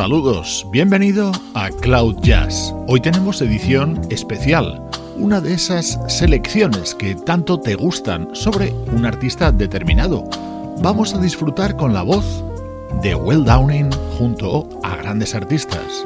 Saludos, bienvenido a Cloud Jazz. Hoy tenemos edición especial, una de esas selecciones que tanto te gustan sobre un artista determinado. Vamos a disfrutar con la voz de Will Downing junto a grandes artistas.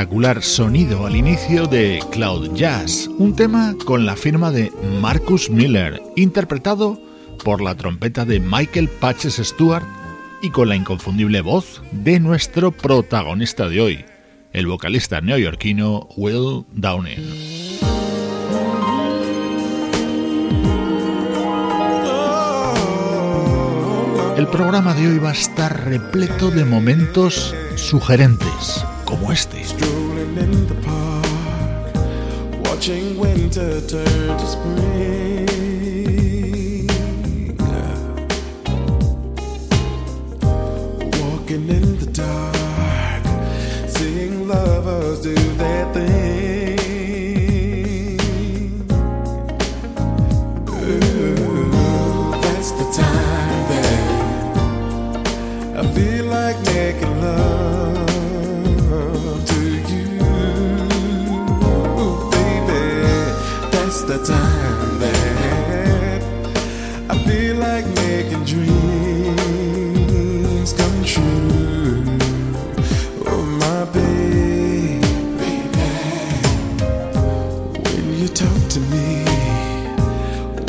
Espectacular sonido al inicio de Cloud Jazz, un tema con la firma de Marcus Miller, interpretado por la trompeta de Michael Patches Stewart y con la inconfundible voz de nuestro protagonista de hoy, el vocalista neoyorquino Will Downing. El programa de hoy va a estar repleto de momentos sugerentes como este. Strolling in the park, watching winter turn to spring. The time that I feel like making dreams come true. Oh, my baby, when you talk to me,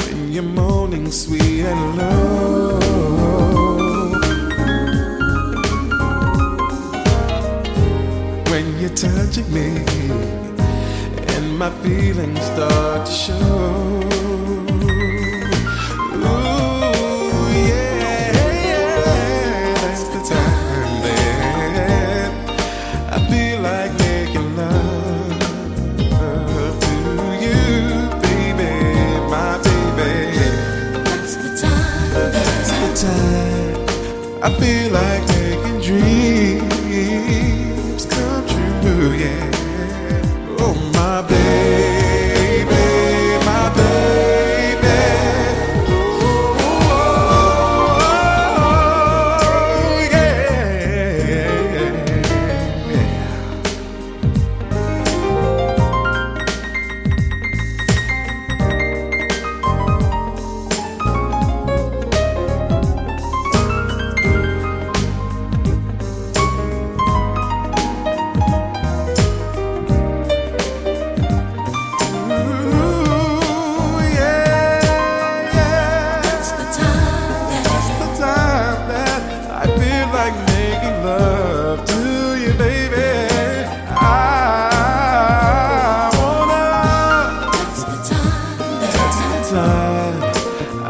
when you're moaning sweet and low. When you're touching me my feelings start to show. Ooh, yeah, yeah, that's the time that I feel like making love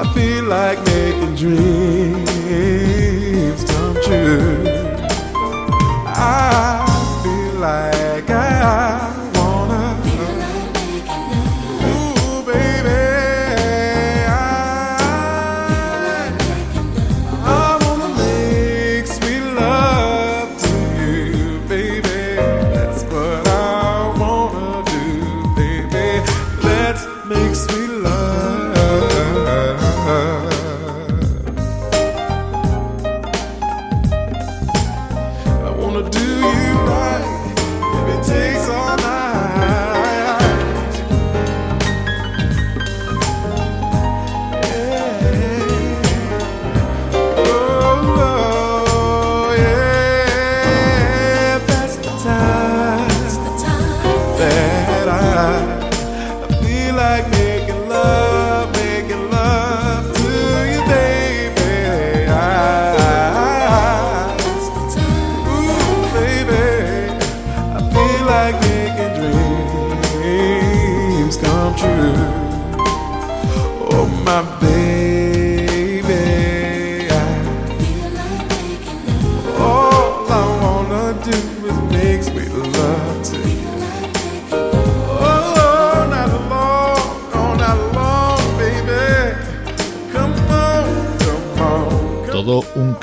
I feel like making dreams come true. I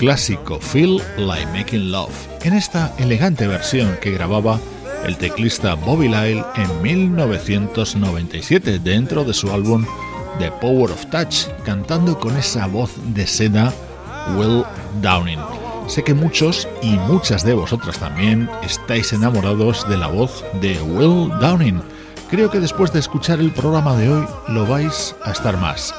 clásico, Feel Like Making Love, en esta elegante versión que grababa el teclista Bobby Lyle en 1997 dentro de su álbum The Power of Touch, cantando con esa voz de seda Will Downing. Sé que muchos y muchas de vosotras también estáis enamorados de la voz de Will Downing. Creo que después de escuchar el programa de hoy lo vais a estar más,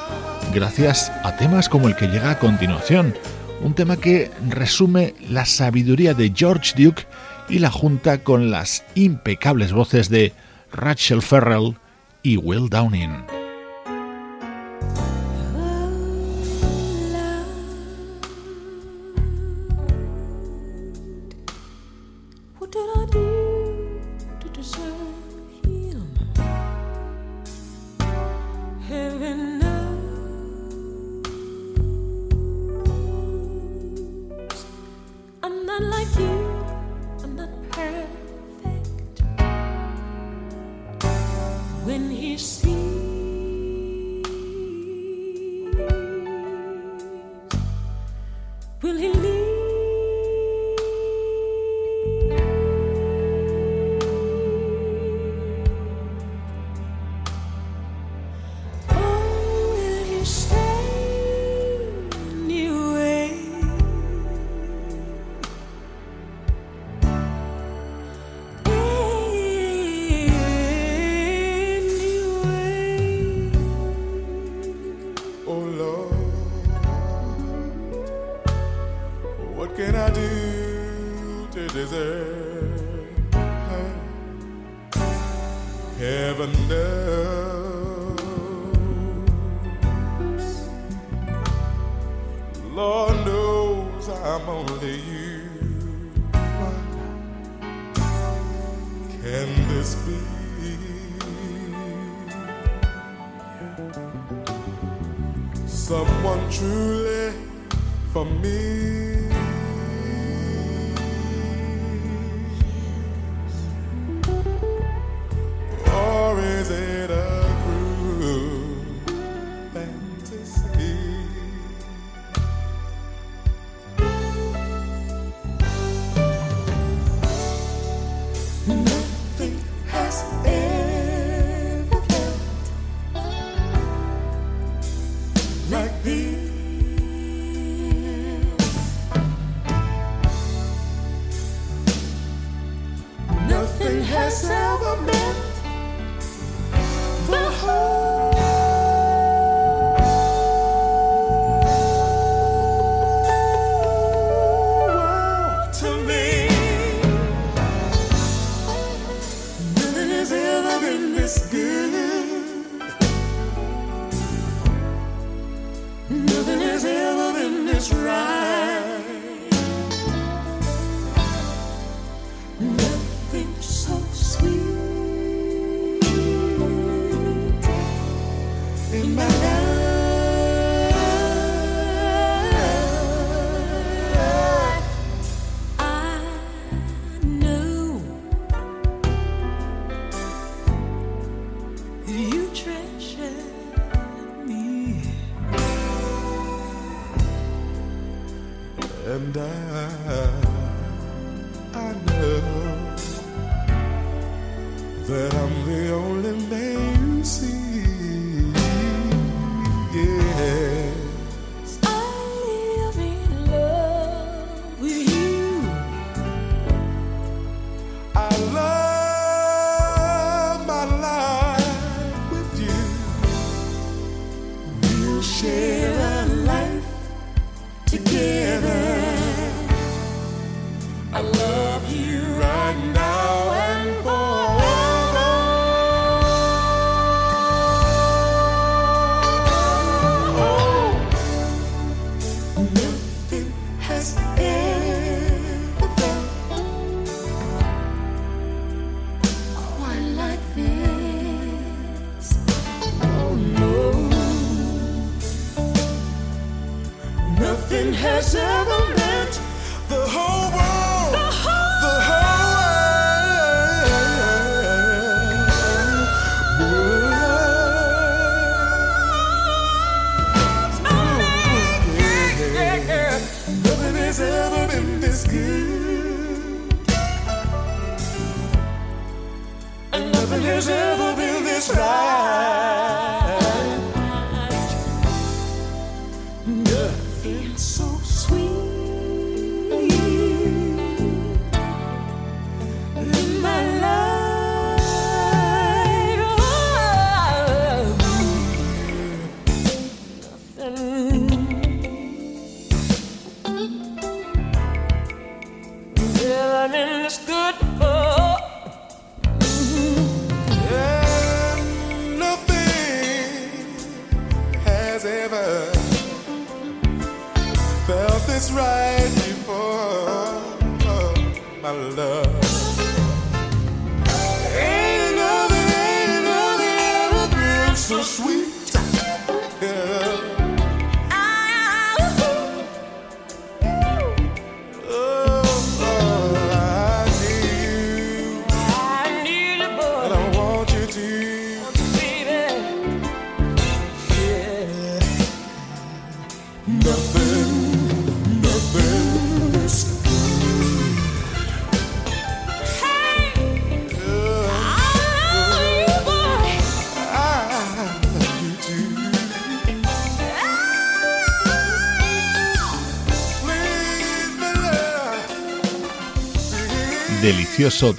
gracias a temas como el que llega a continuación, un tema que resume la sabiduría de George Duke y la junta con las impecables voces de Rachel Ferrell y Will Downing. someone truly for me.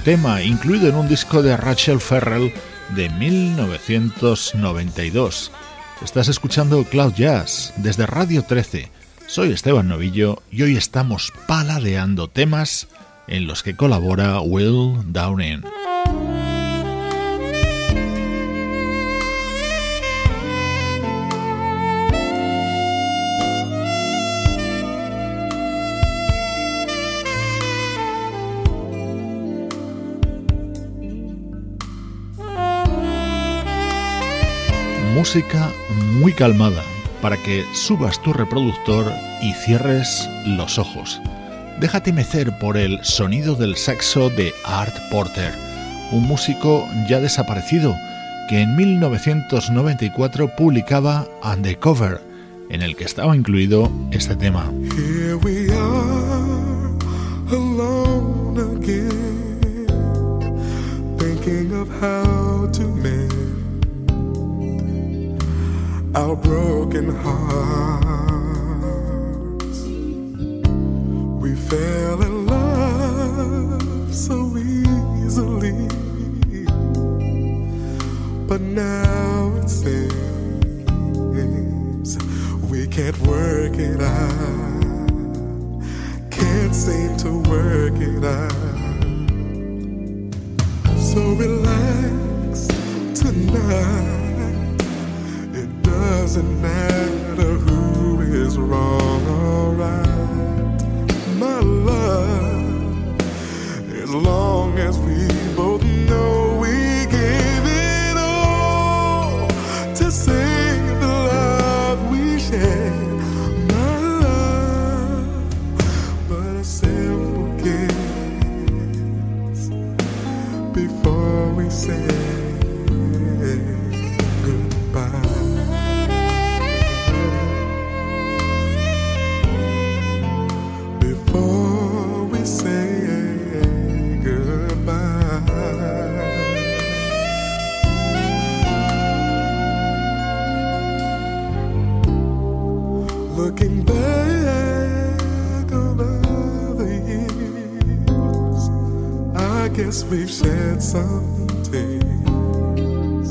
Tema incluido en un disco de Rachel Ferrell de 1992. Estás escuchando Cloud Jazz desde Radio 13. Soy Esteban Novillo y hoy estamos paladeando temas en los que colabora Will Downing. Música muy calmada para que subas tu reproductor y cierres los ojos. Déjate mecer por el sonido del saxo de Art Porter, un músico ya desaparecido que en 1994 publicaba Undercover, en el que estaba incluido este tema. Our broken hearts. We fell in love so easily, but now it seems we can't work it out. Can't seem to work it out. So relax tonight doesn't matter who is wrong or right. My love, as long as we both know some tears,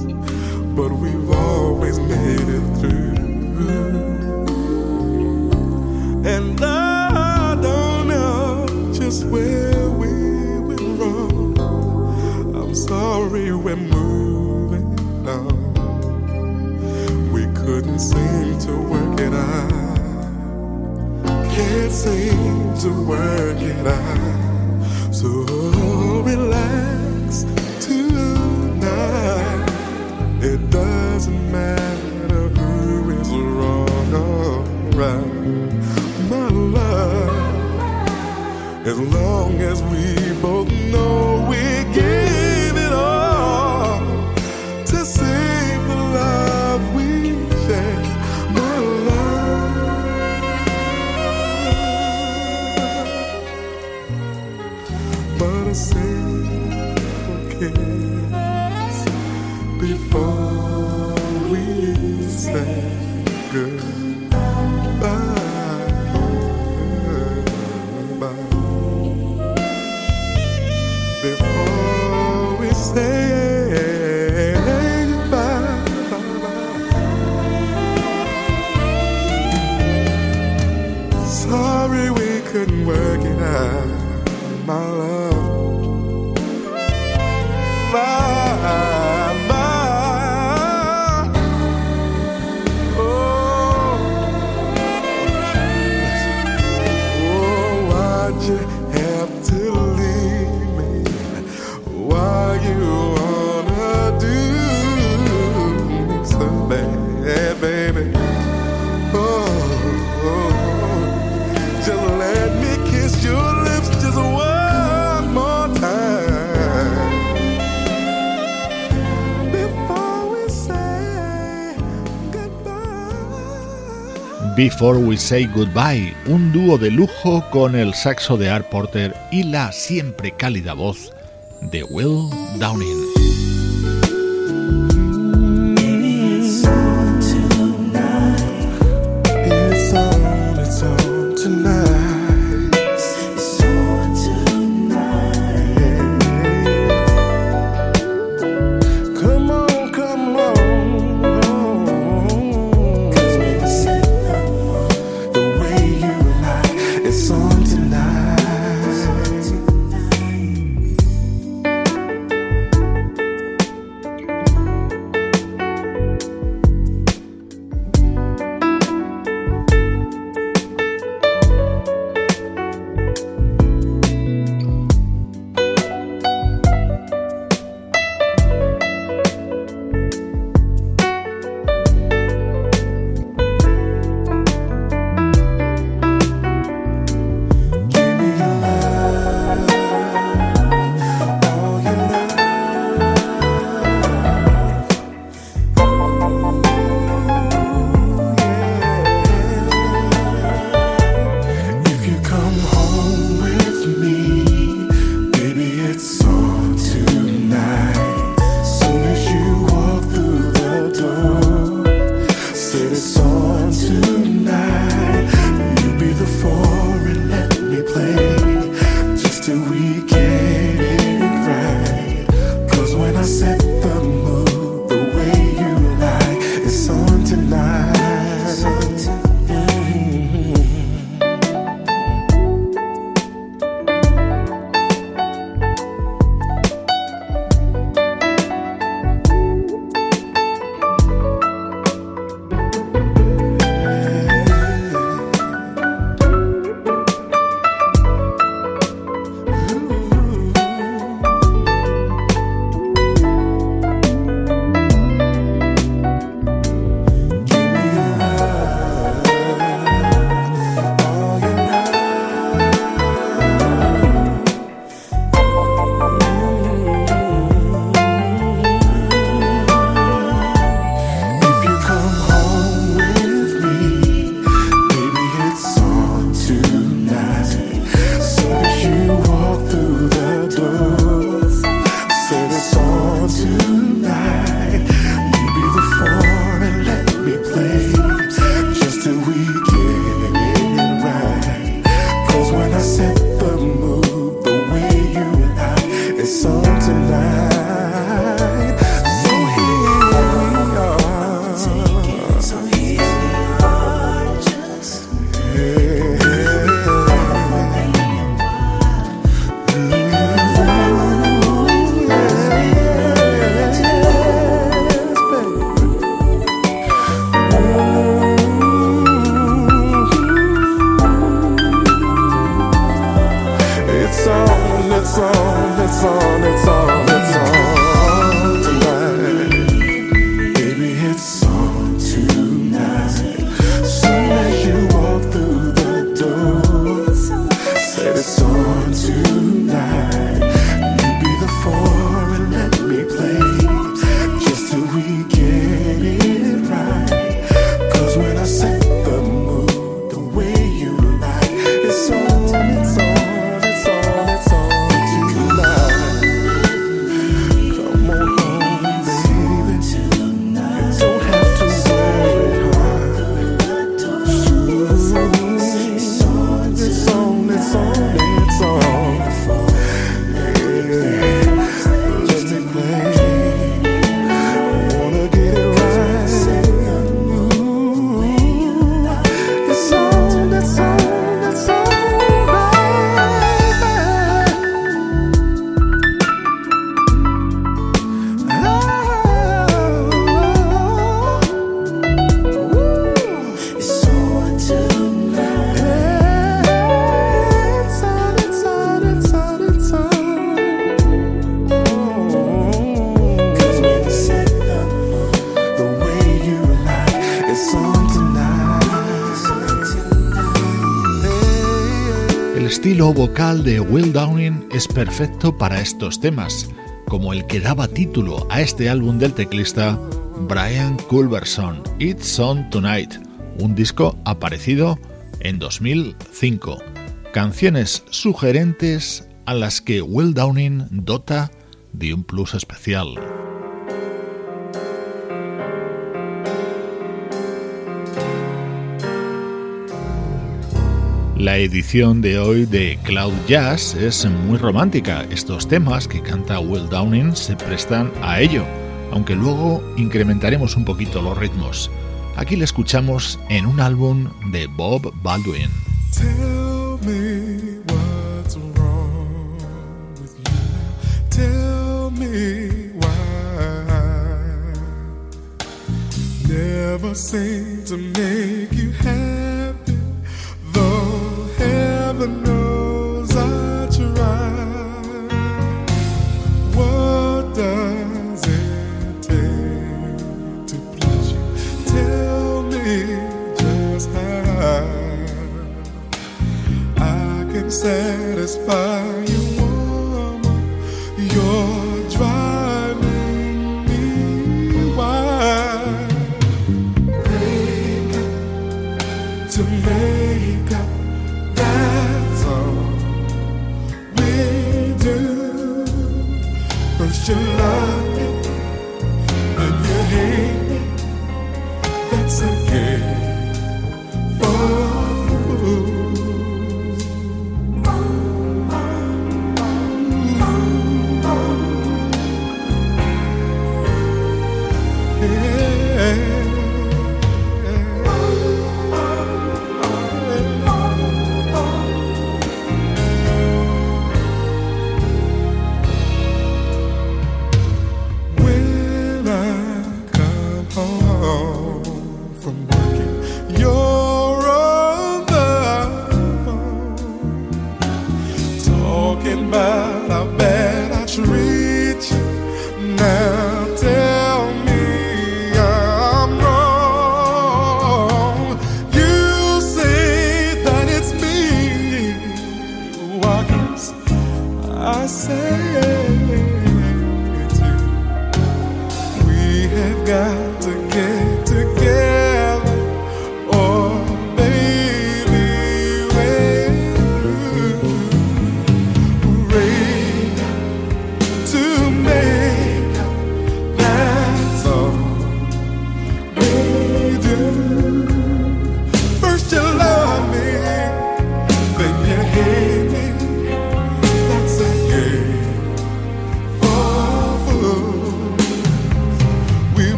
but we've always made it through. And I don't know just where we went wrong. I'm sorry we're moving on. We couldn't seem to work it out. Can't seem to work it out. As long as we both know Before We Say Goodbye, un dúo de lujo con el saxo de Art Porter y la siempre cálida voz de Will Downing. De Will Downing es perfecto para estos temas, como el que daba título a este álbum del teclista Brian Culberson, It's On Tonight, un disco aparecido en 2005. Canciones sugerentes a las que Will Downing dota de un plus especial. La edición de hoy de Cloud Jazz es muy romántica. Estos temas que canta Will Downing se prestan a ello, aunque luego incrementaremos un poquito los ritmos. Aquí le escuchamos en un álbum de Bob Baldwin. Never seem to make you happy, satisfy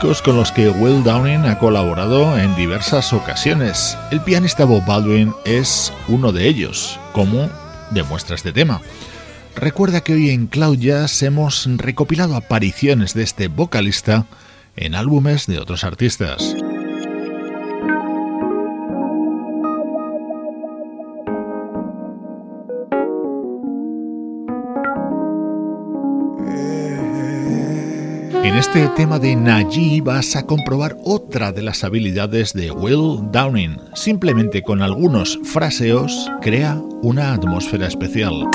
con los que Will Downing ha colaborado en diversas ocasiones. El pianista Bob Baldwin es uno de ellos, como demuestra este tema. Recuerda que hoy en Cloud Jazz hemos recopilado apariciones de este vocalista en álbumes de otros artistas. En este tema de Najee vas a comprobar otra de las habilidades de Will Downing. Simplemente con algunos fraseos crea una atmósfera especial.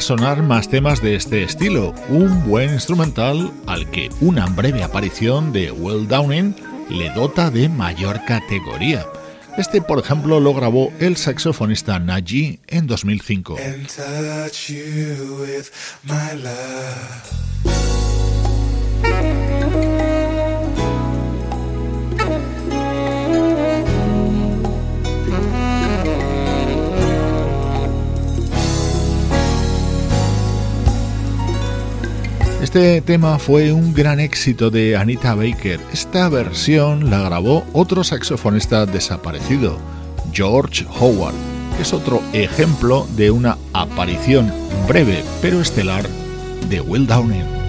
Sonar más temas de este estilo, un buen instrumental al que una breve aparición de Will Downing le dota de mayor categoría. Este, por ejemplo, lo grabó el saxofonista Naji en 2005. Este tema fue un gran éxito de Anita Baker. Esta versión la grabó otro saxofonista desaparecido, George Howard. Es otro ejemplo de una aparición breve pero estelar de Will Downing.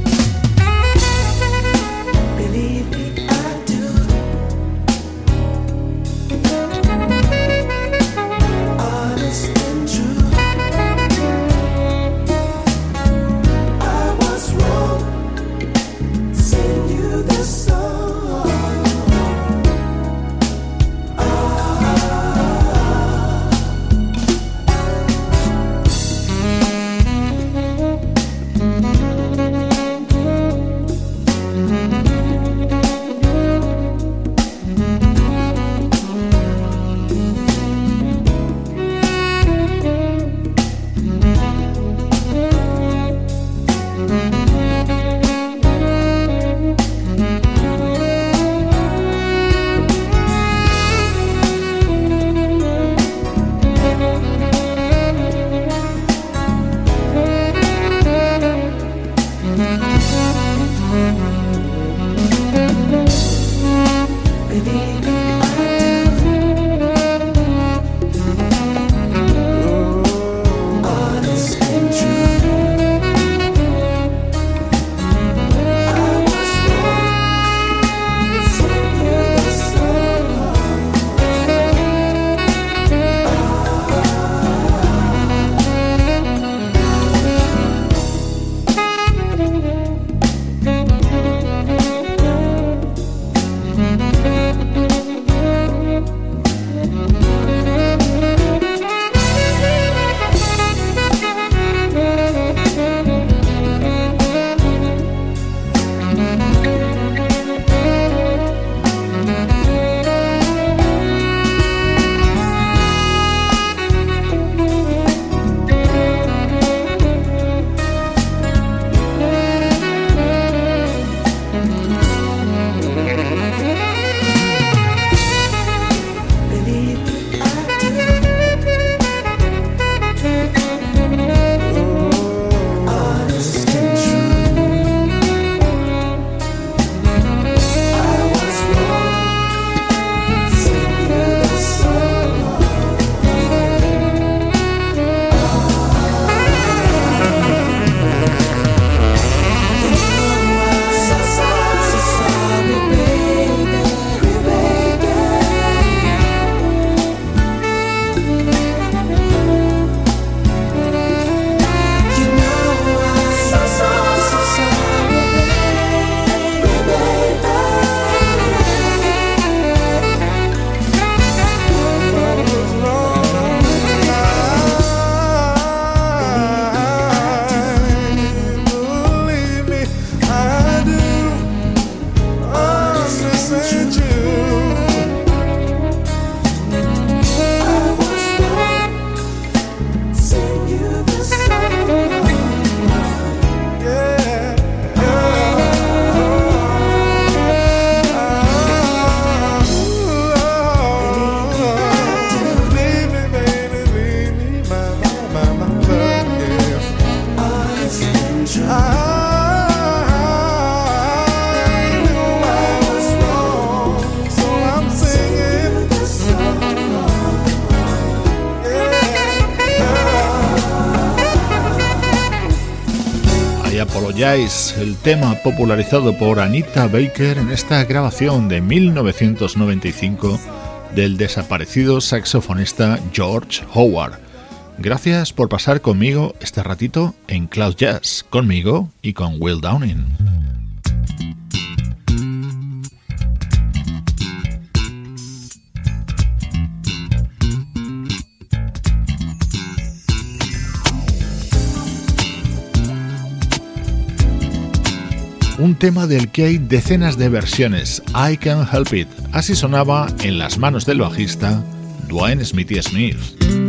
Tema popularizado por Anita Baker en esta grabación de 1995 del desaparecido saxofonista George Howard. Gracias por pasar conmigo este ratito en Cloud Jazz, conmigo y con Will Downing. Un tema del que hay decenas de versiones, I Can Help It. Así sonaba en las manos del bajista Dwayne Smithy Smith.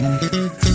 Mm-hmm.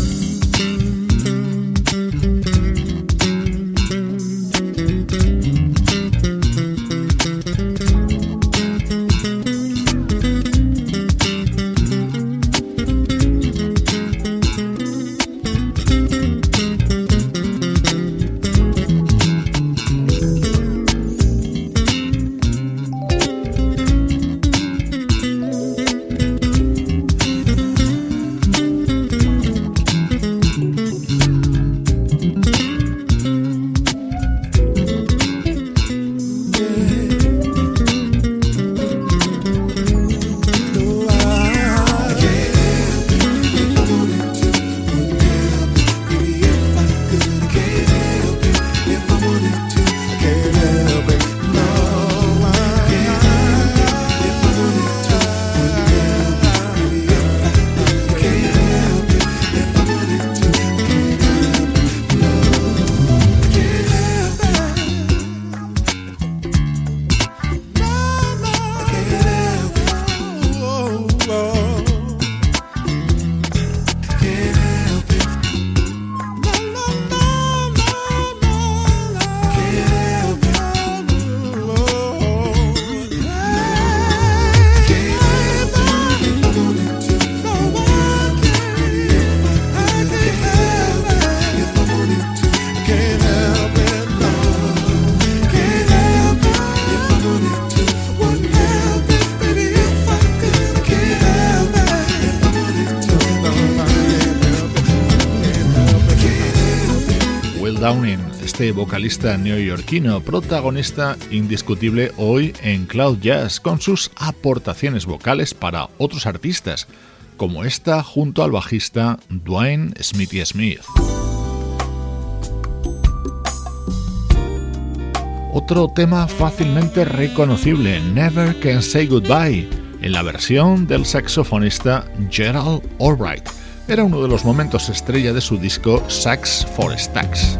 Vocalista neoyorquino, protagonista indiscutible hoy en Cloud Jazz, con sus aportaciones vocales para otros artistas, como esta junto al bajista Dwayne Smithy Smith. Otro tema fácilmente reconocible, Never Can Say Goodbye, en la versión del saxofonista Gerald Albright. Era uno de los momentos estrella de su disco Sax for Stacks.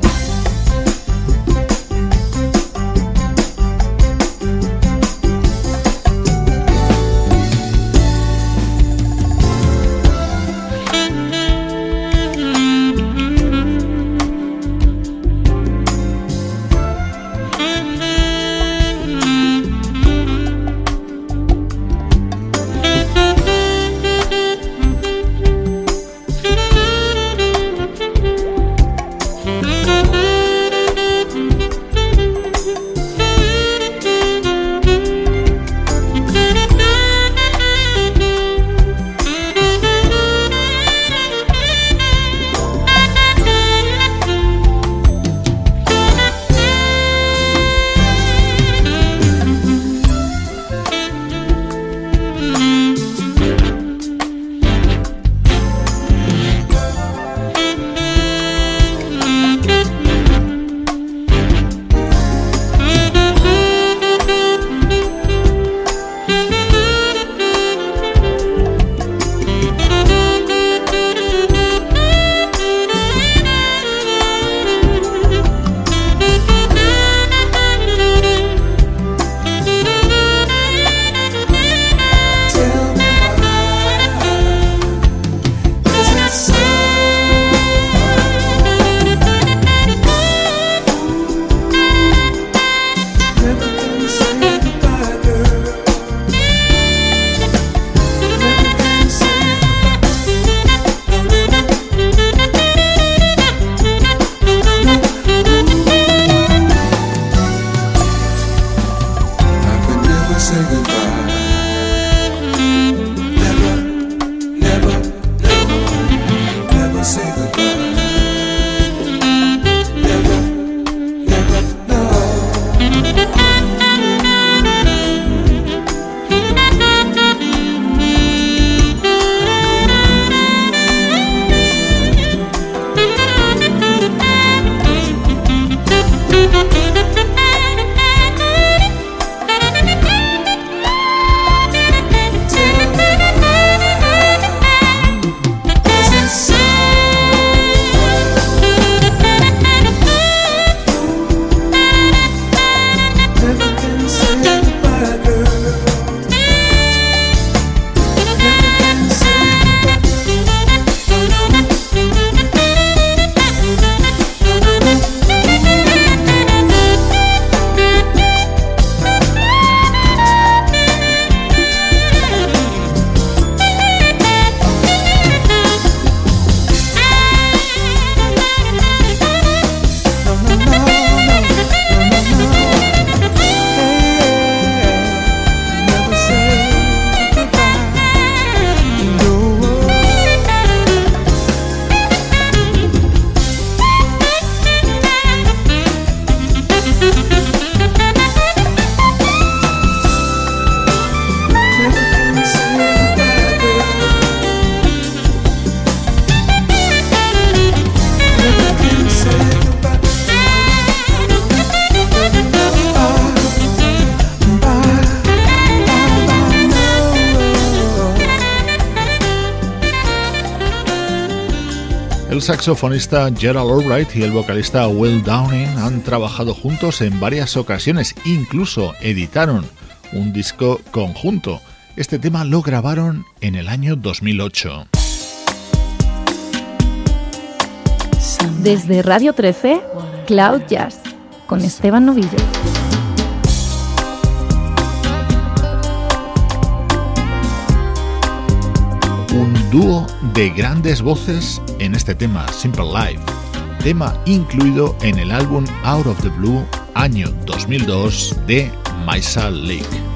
Saxofonista Gerald Albright y el vocalista Will Downing han trabajado juntos en varias ocasiones, incluso editaron un disco conjunto. Este tema lo grabaron en el año 2008. Desde Radio 13, Cloud Jazz, con Esteban Novillo. Un dúo de grandes voces en este tema, Simple Life, tema incluido en el álbum Out of the Blue año 2002 de Maisa Lake.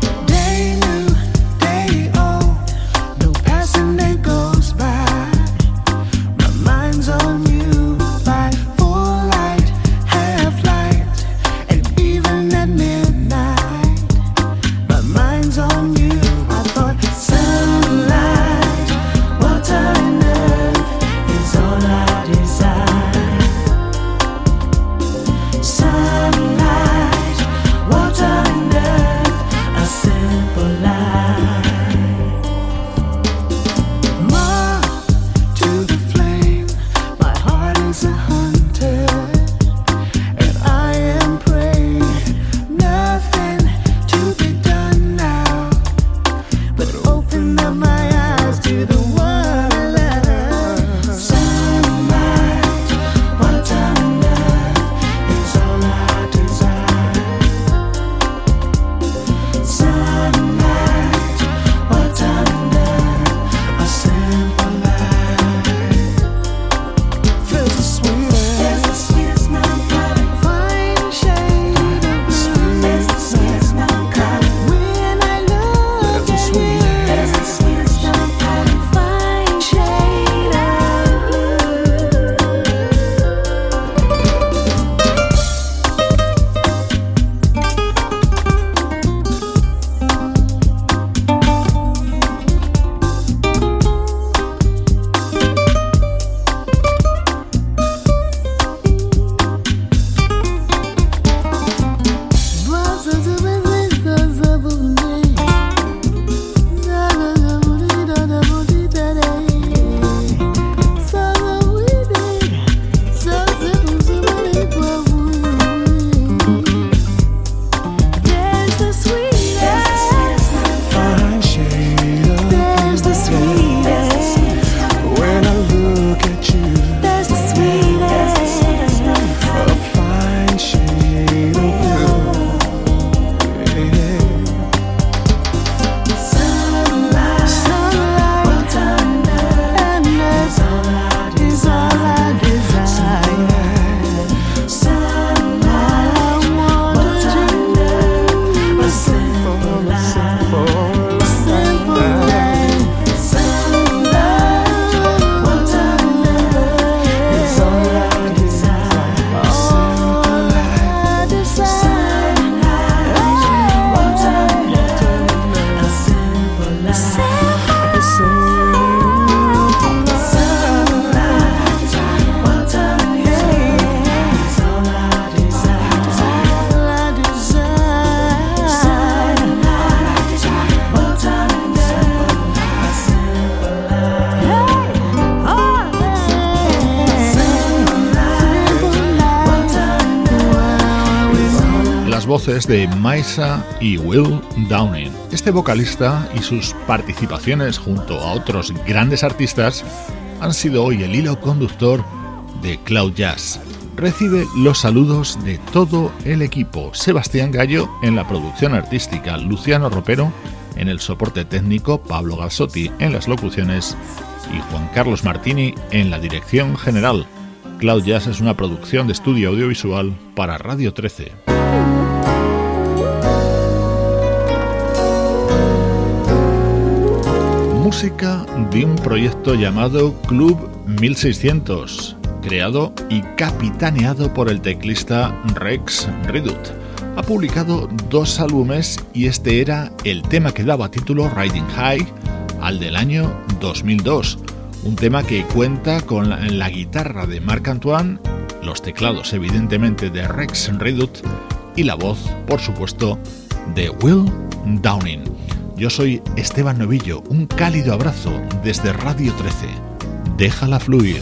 De Maisa y Will Downing. Este vocalista y sus participaciones junto a otros grandes artistas han sido hoy el hilo conductor de Cloud Jazz. Recibe los saludos de todo el equipo. Sebastián Gallo en la producción artística, Luciano Ropero en el soporte técnico, Pablo Gassotti en las locuciones y Juan Carlos Martini en la dirección general. Cloud Jazz es una producción de estudio audiovisual para Radio 13. Música de un proyecto llamado Club 1600, creado y capitaneado por el teclista Rex Redut. Ha publicado dos álbumes y este era el tema que daba título Riding High al del año 2002, un tema que cuenta con la, guitarra de Marc Antoine, los teclados evidentemente de Rex Redut y la voz, por supuesto, de Will Downing. Yo soy Esteban Novillo, un cálido abrazo desde Radio 13. Déjala fluir.